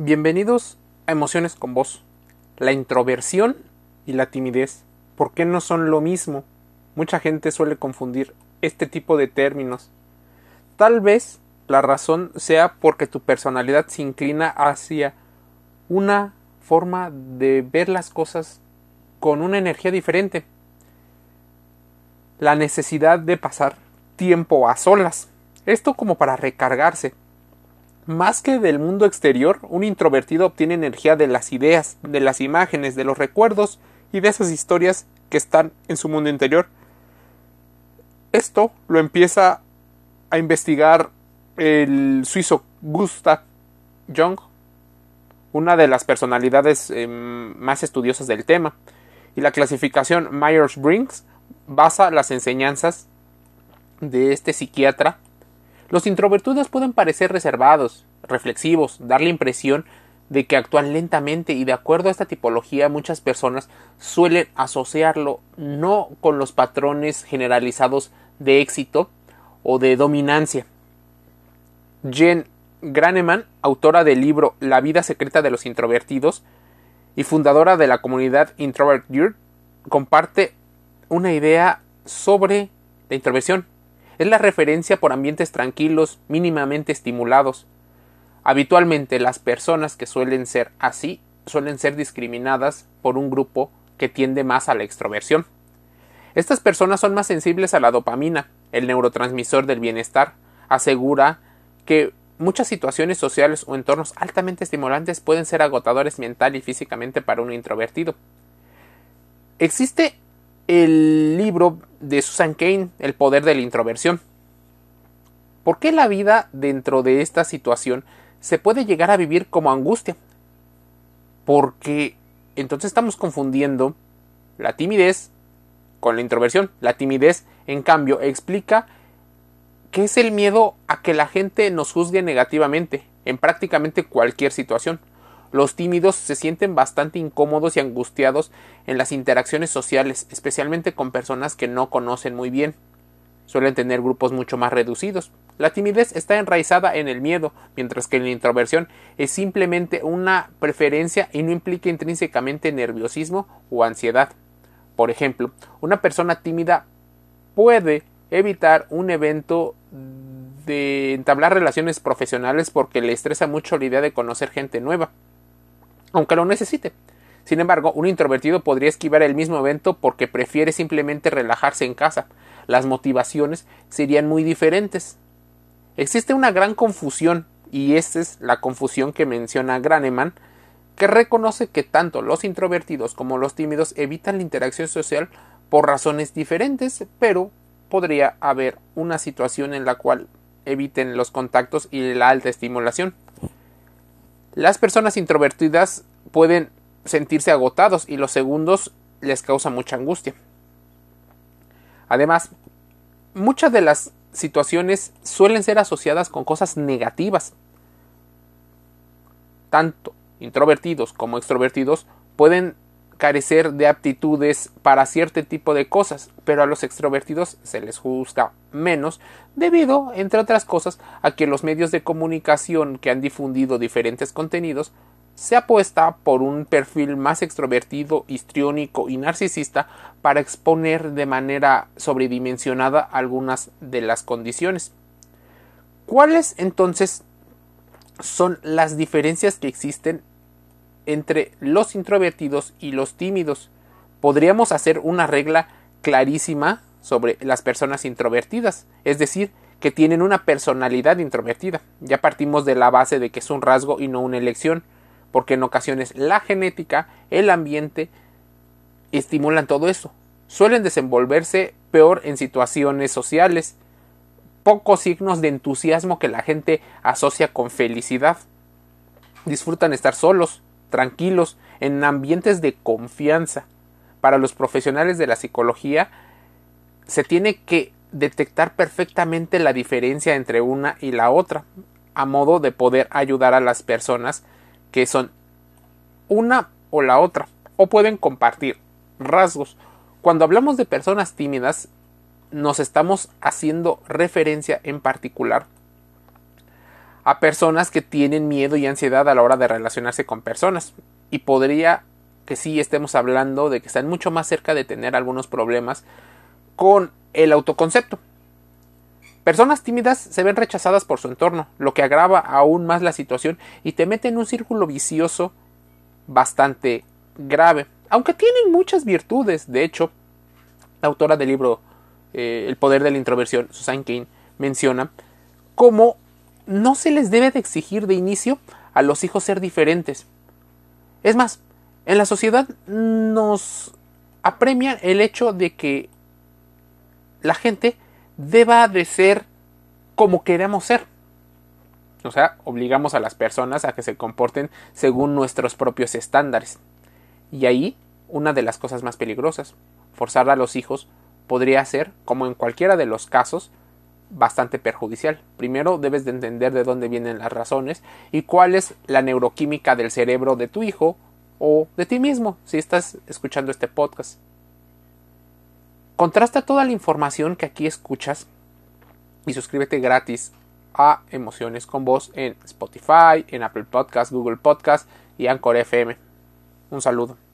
Bienvenidos a Emociones con Vos. La introversión y la timidez. ¿Por qué no son lo mismo? Mucha gente suele confundir este tipo de términos. Tal vez la razón sea porque tu personalidad se inclina hacia una forma de ver las cosas con una energía diferente. La necesidad de pasar tiempo a solas. Esto como para recargarse, más que del mundo exterior, un introvertido obtiene energía de las ideas, de las imágenes, de los recuerdos y de esas historias que están en su mundo interior. Esto lo empieza a investigar el suizo Gustav Jung, una de las personalidades em, más estudiosas del tema, y la clasificación Myers-Briggs basa las enseñanzas de este psiquiatra los introvertidos pueden parecer reservados, reflexivos, dar la impresión de que actúan lentamente y de acuerdo a esta tipología muchas personas suelen asociarlo no con los patrones generalizados de éxito o de dominancia. Jen Graneman, autora del libro La vida secreta de los introvertidos y fundadora de la comunidad Introvert comparte una idea sobre la introversión es la referencia por ambientes tranquilos, mínimamente estimulados. Habitualmente las personas que suelen ser así suelen ser discriminadas por un grupo que tiende más a la extroversión. Estas personas son más sensibles a la dopamina, el neurotransmisor del bienestar. Asegura que muchas situaciones sociales o entornos altamente estimulantes pueden ser agotadores mental y físicamente para un introvertido. Existe el libro de Susan Kane, El poder de la introversión. ¿Por qué la vida dentro de esta situación se puede llegar a vivir como angustia? Porque entonces estamos confundiendo la timidez con la introversión. La timidez, en cambio, explica que es el miedo a que la gente nos juzgue negativamente en prácticamente cualquier situación. Los tímidos se sienten bastante incómodos y angustiados en las interacciones sociales, especialmente con personas que no conocen muy bien. Suelen tener grupos mucho más reducidos. La timidez está enraizada en el miedo, mientras que la introversión es simplemente una preferencia y no implica intrínsecamente nerviosismo o ansiedad. Por ejemplo, una persona tímida puede evitar un evento de entablar relaciones profesionales porque le estresa mucho la idea de conocer gente nueva aunque lo necesite. Sin embargo, un introvertido podría esquivar el mismo evento porque prefiere simplemente relajarse en casa. Las motivaciones serían muy diferentes. Existe una gran confusión, y esta es la confusión que menciona Graneman, que reconoce que tanto los introvertidos como los tímidos evitan la interacción social por razones diferentes, pero podría haber una situación en la cual eviten los contactos y la alta estimulación. Las personas introvertidas pueden sentirse agotados y los segundos les causa mucha angustia. Además, muchas de las situaciones suelen ser asociadas con cosas negativas. Tanto introvertidos como extrovertidos pueden carecer de aptitudes para cierto tipo de cosas, pero a los extrovertidos se les juzga menos debido, entre otras cosas, a que los medios de comunicación que han difundido diferentes contenidos se apuesta por un perfil más extrovertido, histriónico y narcisista para exponer de manera sobredimensionada algunas de las condiciones. ¿Cuáles entonces son las diferencias que existen entre los introvertidos y los tímidos. Podríamos hacer una regla clarísima sobre las personas introvertidas, es decir, que tienen una personalidad introvertida. Ya partimos de la base de que es un rasgo y no una elección, porque en ocasiones la genética, el ambiente, estimulan todo eso. Suelen desenvolverse peor en situaciones sociales, pocos signos de entusiasmo que la gente asocia con felicidad. Disfrutan estar solos, tranquilos, en ambientes de confianza. Para los profesionales de la psicología se tiene que detectar perfectamente la diferencia entre una y la otra, a modo de poder ayudar a las personas que son una o la otra, o pueden compartir rasgos. Cuando hablamos de personas tímidas, nos estamos haciendo referencia en particular a personas que tienen miedo y ansiedad a la hora de relacionarse con personas. Y podría que sí estemos hablando de que están mucho más cerca de tener algunos problemas con el autoconcepto. Personas tímidas se ven rechazadas por su entorno, lo que agrava aún más la situación y te mete en un círculo vicioso bastante grave. Aunque tienen muchas virtudes, de hecho, la autora del libro eh, El poder de la introversión, Susan Kane, menciona cómo no se les debe de exigir de inicio a los hijos ser diferentes. Es más, en la sociedad nos apremia el hecho de que la gente deba de ser como queremos ser. O sea, obligamos a las personas a que se comporten según nuestros propios estándares. Y ahí, una de las cosas más peligrosas, forzar a los hijos podría ser, como en cualquiera de los casos, bastante perjudicial. Primero debes de entender de dónde vienen las razones y cuál es la neuroquímica del cerebro de tu hijo o de ti mismo si estás escuchando este podcast. Contrasta toda la información que aquí escuchas y suscríbete gratis a Emociones con Voz en Spotify, en Apple Podcast, Google Podcast y Anchor FM. Un saludo.